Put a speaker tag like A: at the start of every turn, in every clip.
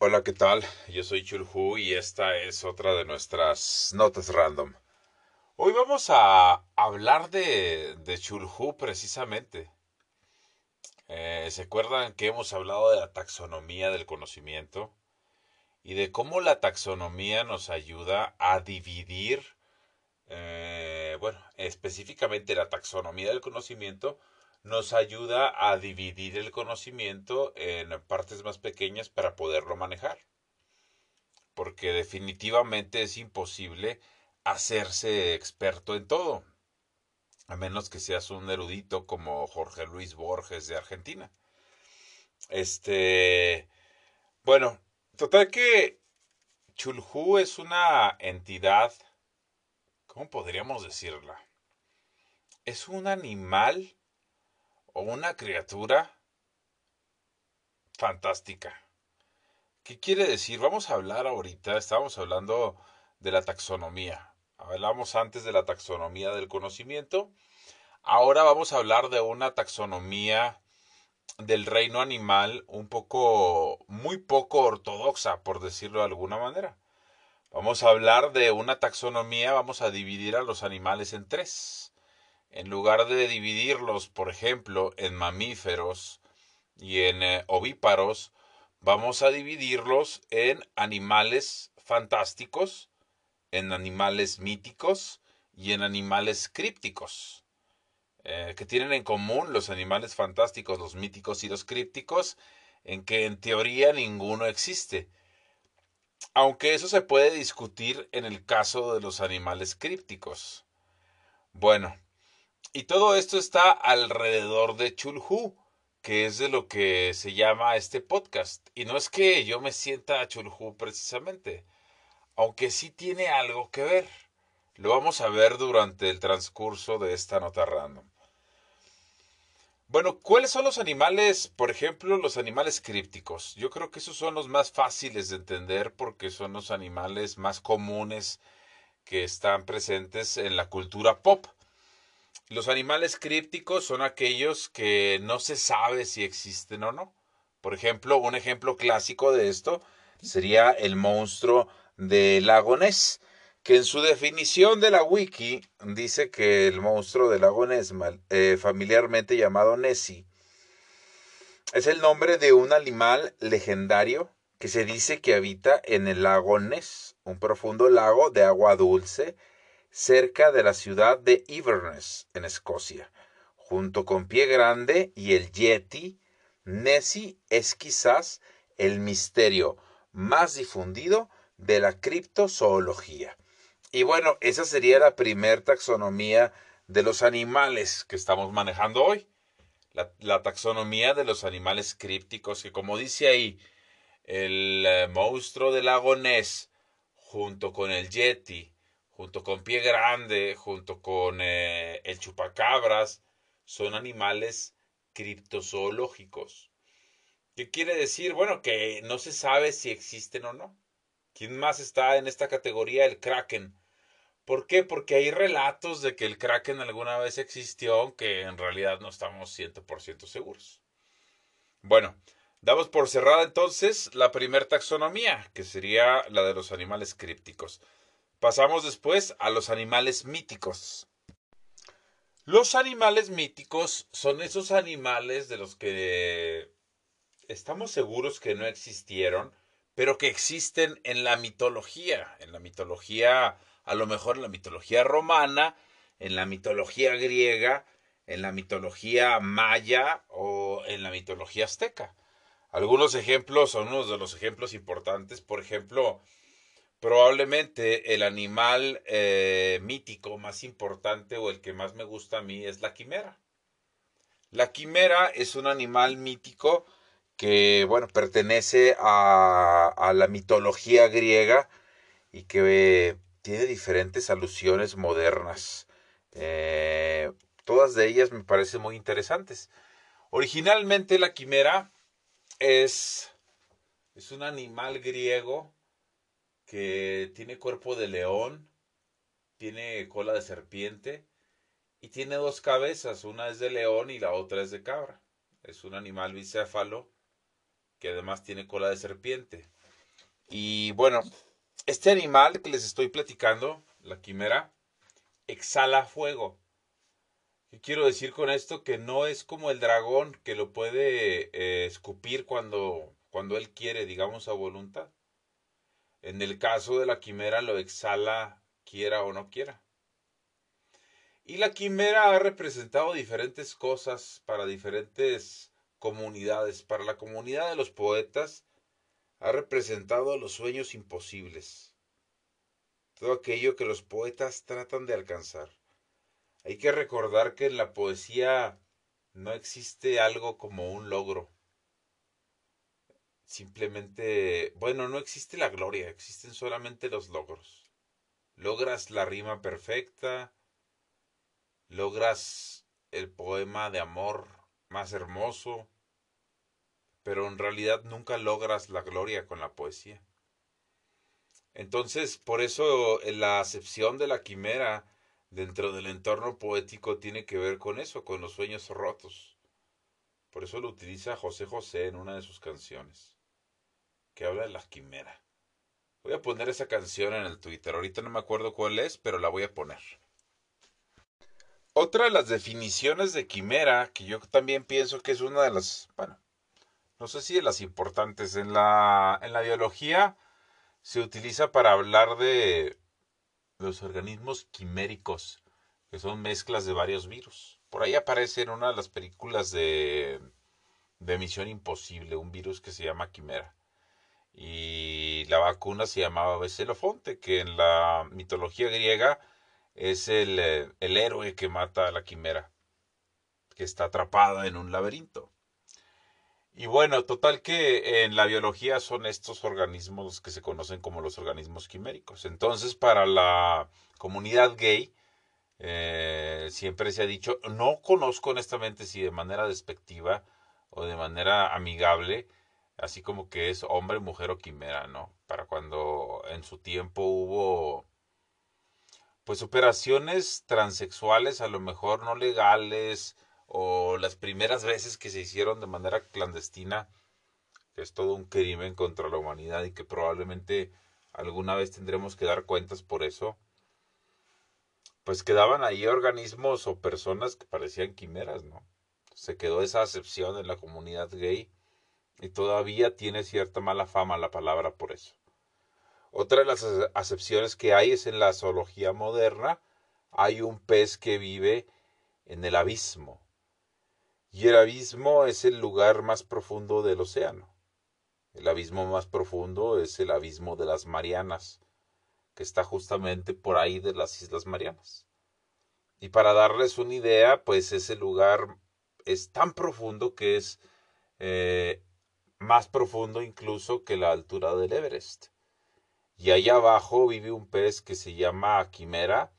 A: Hola, ¿qué tal? Yo soy Chulhu y esta es otra de nuestras notas random. Hoy vamos a hablar de, Chulhu precisamente. Eh, ¿Se acuerdan que hemos hablado de la taxonomía del conocimiento? Y de cómo la taxonomía nos ayuda a dividir, eh, bueno, específicamente la taxonomía del conocimiento nos ayuda a dividir el conocimiento en partes más pequeñas para poderlo manejar. Porque definitivamente es imposible hacerse experto en todo, a menos que seas un erudito como Jorge Luis Borges de Argentina. Este, bueno, total que Chulhu es una entidad, ¿cómo podríamos decirla? Es un animal o una criatura fantástica. ¿Qué quiere decir? Vamos a hablar ahorita, estábamos hablando de la taxonomía. Hablamos antes de la taxonomía del conocimiento. Ahora vamos a hablar de una taxonomía del reino animal un poco, muy poco ortodoxa, por decirlo de alguna manera. Vamos a hablar de una taxonomía, vamos a dividir a los animales en tres en lugar de dividirlos, por ejemplo, en mamíferos y en eh, ovíparos, vamos a dividirlos en animales fantásticos, en animales míticos y en animales crípticos. Eh, que tienen en común los animales fantásticos, los míticos y los crípticos, en que en teoría ninguno existe. Aunque eso se puede discutir en el caso de los animales crípticos. Bueno, y todo esto está alrededor de Chulhu, que es de lo que se llama este podcast. Y no es que yo me sienta a Chulhu precisamente, aunque sí tiene algo que ver. Lo vamos a ver durante el transcurso de esta nota random. Bueno, ¿cuáles son los animales, por ejemplo, los animales crípticos? Yo creo que esos son los más fáciles de entender porque son los animales más comunes que están presentes en la cultura pop. Los animales crípticos son aquellos que no se sabe si existen o no. Por ejemplo, un ejemplo clásico de esto sería el monstruo del lago Ness, que en su definición de la wiki dice que el monstruo del lago Ness, eh, familiarmente llamado Nessie, es el nombre de un animal legendario que se dice que habita en el lago Ness, un profundo lago de agua dulce cerca de la ciudad de Inverness, en Escocia. Junto con Pie Grande y el Yeti, Nessie es quizás el misterio más difundido de la criptozoología. Y bueno, esa sería la primer taxonomía de los animales que estamos manejando hoy. La, taxonomía de los animales crípticos, que como dice ahí, el eh, monstruo del lago Ness, junto con el Yeti, junto con Pie Grande, junto con eh, el chupacabras, son animales criptozoológicos. ¿Qué quiere decir? Bueno, que no se sabe si existen o no. ¿Quién más está en esta categoría? El kraken. ¿Por qué? Porque hay relatos de que el kraken alguna vez existió, aunque en realidad no estamos 100% seguros. Bueno, damos por cerrada entonces la primera taxonomía, que sería la de los animales crípticos. Pasamos después a los animales míticos. Los animales míticos son esos animales de los que estamos seguros que no existieron, pero que existen en la mitología, en la mitología, a lo mejor en la mitología romana, en la mitología griega, en la mitología maya o en la mitología azteca. Algunos ejemplos son unos de los ejemplos importantes, por ejemplo, Probablemente el animal eh, mítico más importante o el que más me gusta a mí es la quimera. La quimera es un animal mítico que, bueno, pertenece a, la mitología griega y que tiene diferentes alusiones modernas. Eh, todas de ellas me parecen muy interesantes. Originalmente la quimera es, es un animal griego que tiene cuerpo de león, tiene cola de serpiente y tiene dos cabezas, una es de león y la otra es de cabra. Es un animal bicéfalo que además tiene cola de serpiente. Y bueno, este animal que les estoy platicando, la quimera, exhala fuego. ¿Qué quiero decir con esto? Que no es como el dragón que lo puede eh, escupir cuando, cuando él quiere, digamos, a voluntad. En el caso de la quimera lo exhala quiera o no quiera. Y la quimera ha representado diferentes cosas para diferentes comunidades. Para la comunidad de los poetas ha representado los sueños imposibles. Todo aquello que los poetas tratan de alcanzar. Hay que recordar que en la poesía no existe algo como un logro. Simplemente, bueno, no existe la gloria, existen solamente los logros. Logras la rima perfecta, logras el poema de amor más hermoso, pero en realidad nunca logras la gloria con la poesía. Entonces, por eso la acepción de la quimera dentro del entorno poético tiene que ver con eso, con los sueños rotos. Por eso lo utiliza José José en una de sus canciones, que habla de la quimera. Voy a poner esa canción en el Twitter. Ahorita no me acuerdo cuál es, pero la voy a poner. Otra de las definiciones de quimera, que yo también pienso que es una de las, bueno, no sé si de las importantes, en la, en la biología se utiliza para hablar de los organismos quiméricos, que son mezclas de varios virus. Por ahí aparece en una de las películas de, de Misión Imposible, un virus que se llama quimera. Y la vacuna se llamaba Becelofonte, que en la mitología griega es el, eh, el héroe que mata a la quimera, que está atrapada en un laberinto. Y bueno, total que en la biología son estos organismos que se conocen como los organismos quiméricos. Entonces, para la comunidad gay, eh, siempre se ha dicho, no conozco honestamente si de manera despectiva o de manera amigable, así como que es hombre, mujer o quimera, ¿no? Para cuando en su tiempo hubo pues operaciones transexuales a lo mejor no legales o las primeras veces que se hicieron de manera clandestina, que es todo un crimen contra la humanidad y que probablemente alguna vez tendremos que dar cuentas por eso, pues quedaban ahí organismos o personas que parecían quimeras, ¿no? Se quedó esa acepción en la comunidad gay y todavía tiene cierta mala fama la palabra por eso. Otra de las acepciones que hay es en la zoología moderna, hay un pez que vive en el abismo. Y el abismo es el lugar más profundo del océano. El abismo más profundo es el abismo de las Marianas, que está justamente por ahí de las Islas Marianas. Y para darles una idea, pues ese lugar es tan profundo que es eh, más profundo incluso que la altura del Everest. Y allá abajo vive un pez que se llama quimera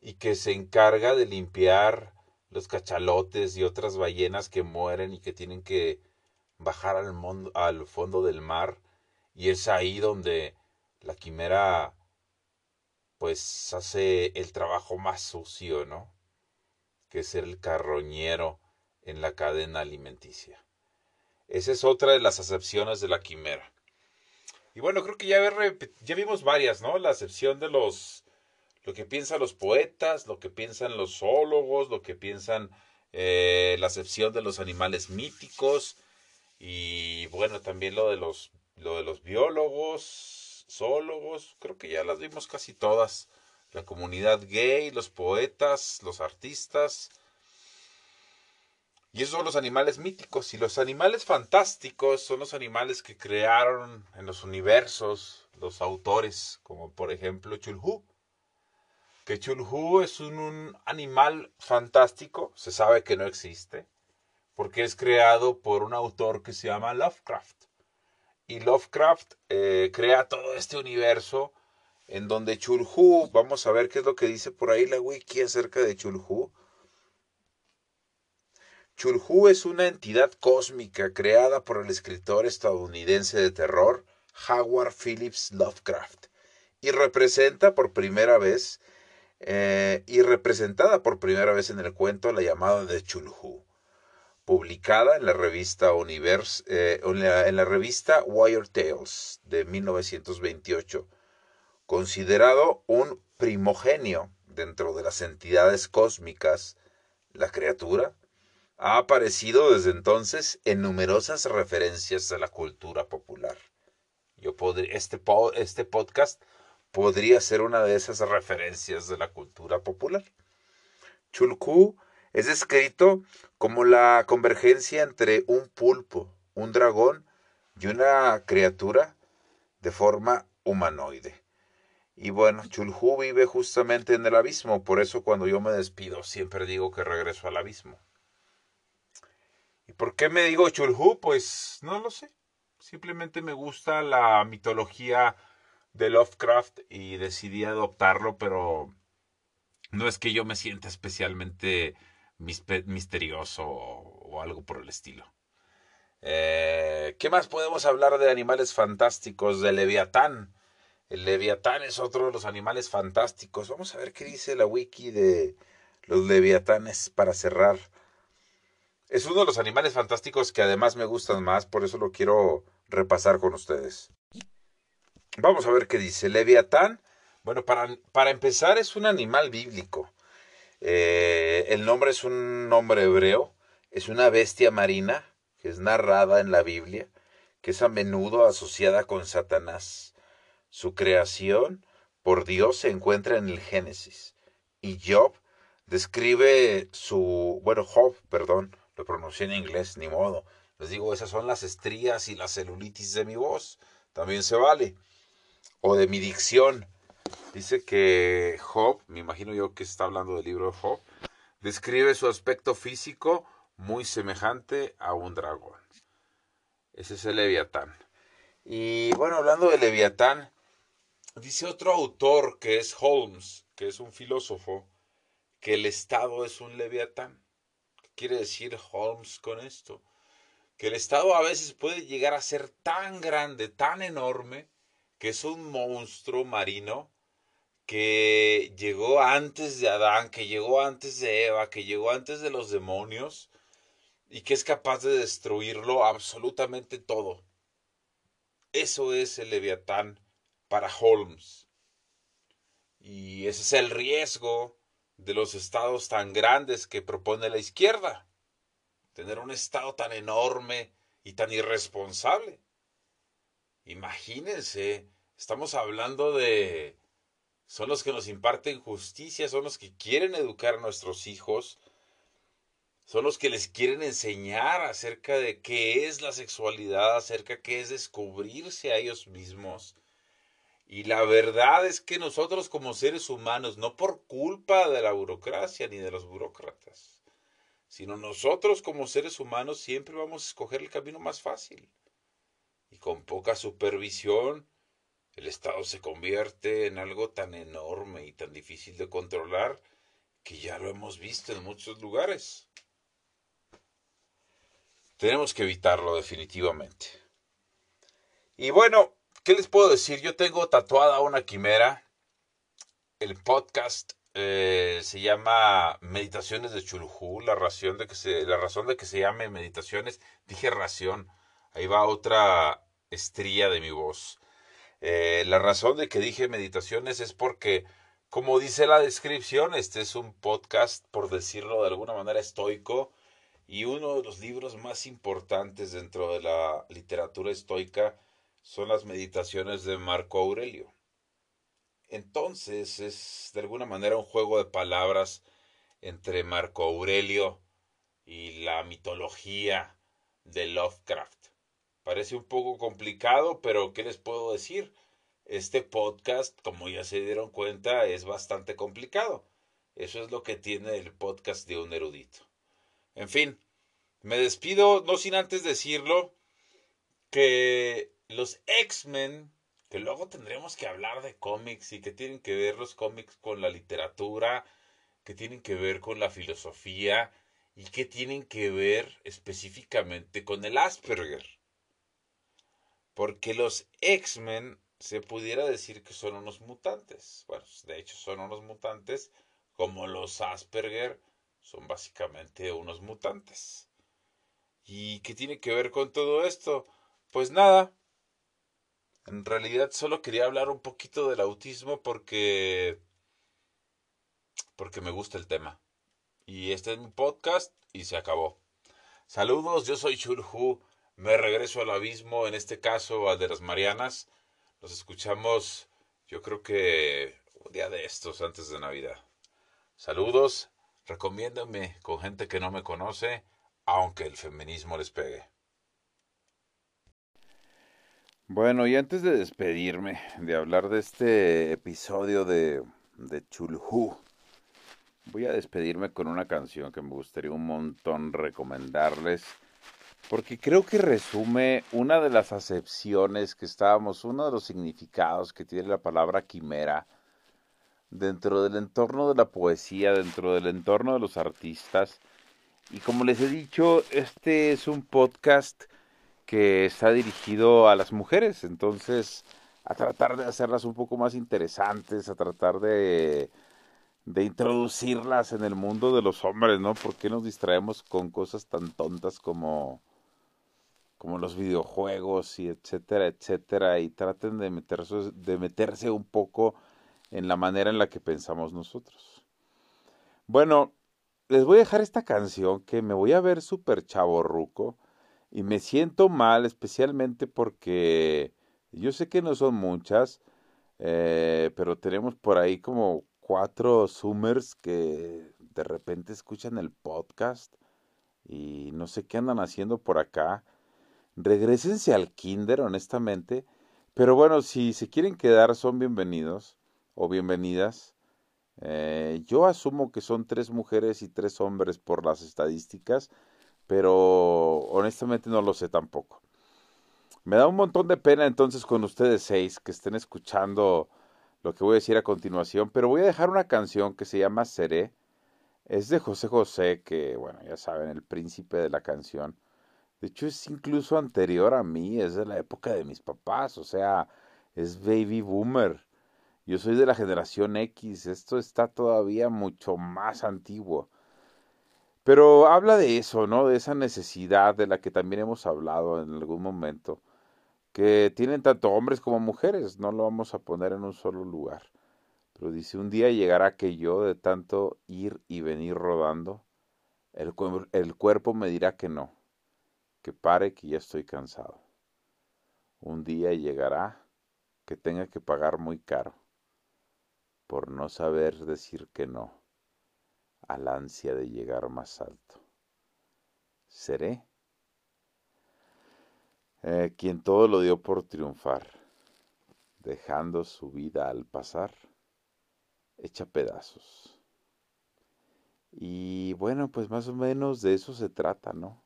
A: y que se encarga de limpiar los cachalotes y otras ballenas que mueren y que tienen que bajar al, al fondo del mar. Y es ahí donde la quimera pues hace el trabajo más sucio, ¿no? Que es ser el carroñero en la cadena alimenticia. Esa es otra de las acepciones de la quimera. Y bueno, creo que ya, ya vimos varias, ¿no? La acepción de los, lo que piensan los poetas, lo que piensan los zoólogos, lo que piensan eh, la acepción de los animales míticos y bueno, también lo de los, lo de los biólogos, zoólogos, creo que ya las vimos casi todas. La comunidad gay, los poetas, los artistas, y esos son los animales míticos. Y los animales fantásticos son los animales que crearon en los universos los autores, como por ejemplo Chulhu. Que Chulhu es un, animal fantástico, se sabe que no existe, porque es creado por un autor que se llama Lovecraft. Y Lovecraft eh, crea todo este universo en donde Chulhu, vamos a ver qué es lo que dice por ahí la wiki acerca de Chulhu Chulhu es una entidad cósmica creada por el escritor estadounidense de terror Howard Phillips Lovecraft y representa por primera vez eh, y representada por primera vez en el cuento La llamada de Chulhu. publicada en la revista Universe, eh, en, la, revista Wire Tales de 1928, considerado un primogenio dentro de las entidades cósmicas, la criatura ha aparecido desde entonces en numerosas referencias de la cultura popular. Yo podría, este, este podcast podría ser una de esas referencias de la cultura popular. Chulku es descrito como la convergencia entre un pulpo, un dragón y una criatura de forma humanoide. Y bueno, Chulhu vive justamente en el abismo, por eso cuando yo me despido siempre digo que regreso al abismo. ¿Y por qué me digo Chulhu? Pues no lo sé. Simplemente me gusta la mitología de Lovecraft y decidí adoptarlo, pero no es que yo me sienta especialmente misterioso o, algo por el estilo. Eh, ¿Qué más podemos hablar de animales fantásticos? De Leviatán. El leviatán es otro de los animales fantásticos. Vamos a ver qué dice la wiki de los leviatanes para cerrar. Es uno de los animales fantásticos que además me gustan más, por eso lo quiero repasar con ustedes. Vamos a ver qué dice. Leviatán, bueno, para, para empezar es un animal bíblico. Eh, el nombre es un nombre hebreo, es una bestia marina que es narrada en la Biblia, que es a menudo asociada con Satanás. Su creación por Dios se encuentra en el Génesis. Y Job describe su, bueno, Job, perdón, lo pronuncié en inglés, ni modo. Les digo, esas son las estrías y la celulitis de mi voz. También se vale. O de mi dicción. Dice que Job, me imagino yo que está hablando del libro de Job, describe su aspecto físico muy semejante a un dragón. Ese es el Leviatán. Y bueno, hablando de Leviatán, Dice otro autor que es Holmes, que es un filósofo, que el Estado es un leviatán. ¿Qué quiere decir Holmes con esto? Que el Estado a veces puede llegar a ser tan grande, tan enorme, que es un monstruo marino que llegó antes de Adán, que llegó antes de Eva, que llegó antes de los demonios y que es capaz de destruirlo absolutamente todo. Eso es el leviatán para Holmes. Y ese es el riesgo de los estados tan grandes que propone la izquierda. Tener un estado tan enorme y tan irresponsable. Imagínense, estamos hablando de... Son los que nos imparten justicia, son los que quieren educar a nuestros hijos, son los que les quieren enseñar acerca de qué es la sexualidad, acerca de qué es descubrirse a ellos mismos y la verdad es que nosotros como seres humanos, no por culpa de la burocracia ni de los burócratas, sino nosotros como seres humanos siempre vamos a escoger el camino más fácil. Y con poca supervisión, el Estado se convierte en algo tan enorme y tan difícil de controlar que ya lo hemos visto en muchos lugares. Tenemos que evitarlo definitivamente. Y bueno, ¿Qué les puedo decir? Yo tengo tatuada una quimera. El podcast eh, se llama Meditaciones de Chulujú. La, razón de que se, la razón de que se llame Meditaciones, dije ración. Ahí va otra estría de mi voz. Eh, la razón de que dije meditaciones es porque, como dice la descripción, este es un podcast, por decirlo de alguna manera, estoico y uno de los libros más importantes dentro de la literatura estoica son las meditaciones de Marco Aurelio. Entonces es de alguna manera un juego de palabras entre Marco Aurelio y la mitología de Lovecraft. Parece un poco complicado, pero ¿qué les puedo decir? Este podcast, como ya se dieron cuenta, es bastante complicado. Eso es lo que tiene el podcast de un erudito. En fin, me despido, no sin antes decirlo, que los X-Men, que luego tendremos que hablar de cómics y que tienen que ver los cómics con la literatura, que tienen que ver con la filosofía y que tienen que ver específicamente con el Asperger. Porque los X-Men se pudiera decir que son unos mutantes. Bueno, de hecho son unos mutantes como los Asperger son básicamente unos mutantes. ¿Y qué tiene que ver con todo esto? Pues nada. En realidad solo quería hablar un poquito del autismo porque porque me gusta el tema. Y este es mi podcast y se acabó. Saludos, yo soy Churhu. Me regreso al abismo, en este caso al de las Marianas. Nos escuchamos, yo creo que un día de estos, antes de Navidad. Saludos, recomiéndame con gente que no me conoce, aunque el feminismo les pegue.
B: Bueno, y antes de despedirme, de hablar de este episodio de, de Chulhu, voy a despedirme con una canción que me gustaría un montón recomendarles porque creo que resume una de las acepciones que estábamos, uno de los significados que tiene la palabra quimera dentro del entorno de la poesía, dentro del entorno de los artistas. Y como les he dicho, este es un podcast que está dirigido a las mujeres, entonces a tratar de hacerlas un poco más interesantes, a tratar de, de introducirlas en el mundo de los hombres, ¿no? ¿Por qué nos distraemos con cosas tan tontas como como los videojuegos y etcétera, etcétera, y traten de meterse, de meterse un poco en la manera en la que pensamos nosotros. Bueno, les voy a dejar esta canción que me voy a ver súper chaborruco y me siento mal especialmente porque yo sé que no son muchas, eh, pero tenemos por ahí como cuatro Zoomers que de repente escuchan el podcast y no sé qué andan haciendo por acá regresense al kinder, honestamente. Pero bueno, si se quieren quedar, son bienvenidos o bienvenidas. Eh, yo asumo que son tres mujeres y tres hombres por las estadísticas, pero honestamente no lo sé tampoco. Me da un montón de pena entonces con ustedes seis que estén escuchando lo que voy a decir a continuación, pero voy a dejar una canción que se llama Seré. Es de José José, que bueno, ya saben, el príncipe de la canción. De hecho, es incluso anterior a mí, es de la época de mis papás, o sea, es baby boomer. Yo soy de la generación X, esto está todavía mucho más antiguo. Pero habla de eso, ¿no? De esa necesidad de la que también hemos hablado en algún momento, que tienen tanto hombres como mujeres, no lo vamos a poner en un solo lugar. Pero dice, un día llegará que yo, de tanto ir y venir rodando, el, el cuerpo me dirá que no que pare que ya estoy cansado. Un día llegará que tenga que pagar muy caro por no saber decir que no al ansia de llegar más alto. Seré eh, quien todo lo dio por triunfar, dejando su vida al pasar hecha pedazos. Y bueno, pues más o menos de eso se trata, ¿no?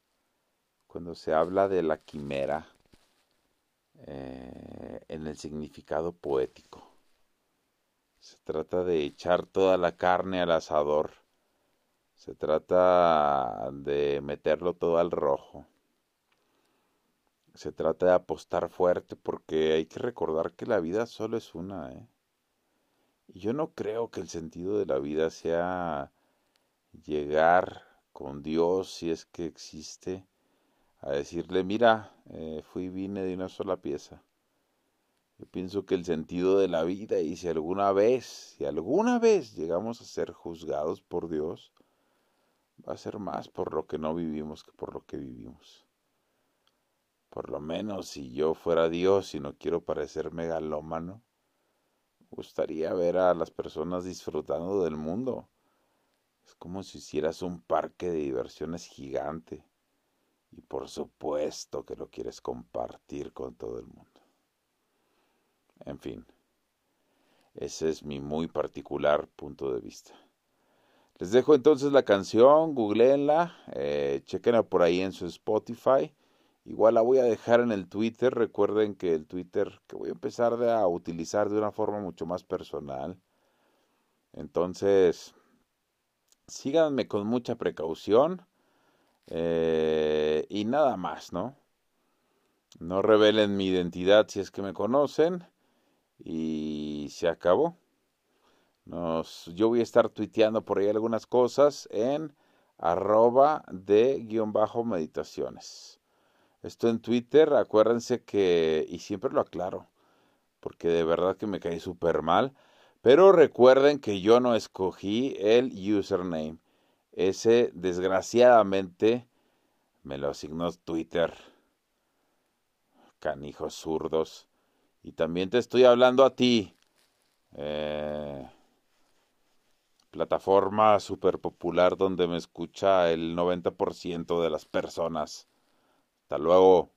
B: cuando se habla de la quimera eh, en el significado poético. Se trata de echar toda la carne al asador. Se trata de meterlo todo al rojo. Se trata de apostar fuerte porque hay que recordar que la vida solo es una. ¿eh? Y yo no creo que el sentido de la vida sea llegar con Dios si es que existe a decirle, mira, eh, fui y vine de una sola pieza. Yo pienso que el sentido de la vida y si alguna vez, si alguna vez llegamos a ser juzgados por Dios, va a ser más por lo que no vivimos que por lo que vivimos. Por lo menos si yo fuera Dios y no quiero parecer megalómano, me gustaría ver a las personas disfrutando del mundo. Es como si hicieras un parque de diversiones gigante y por supuesto que lo quieres compartir con todo el mundo. En fin, ese es mi muy particular punto de vista. Les dejo entonces la canción, googleenla, eh, chequenla por ahí en su Spotify. Igual la voy a dejar en el Twitter. Recuerden que el Twitter que voy a empezar a utilizar de una forma mucho más personal. Entonces, síganme con mucha precaución. Eh, y nada más, ¿no? No revelen mi identidad si es que me conocen. Y se acabó. Yo voy a estar tuiteando por ahí algunas cosas en arroba de guion bajo meditaciones. Esto en Twitter, acuérdense que, y siempre lo aclaro, porque de verdad que me caí súper mal, pero recuerden que yo no escogí el username. Ese, desgraciadamente, me lo asignó Twitter. Canijos zurdos. Y también te estoy hablando a ti. Eh, plataforma súper popular donde me escucha el 90% de las personas. Hasta luego.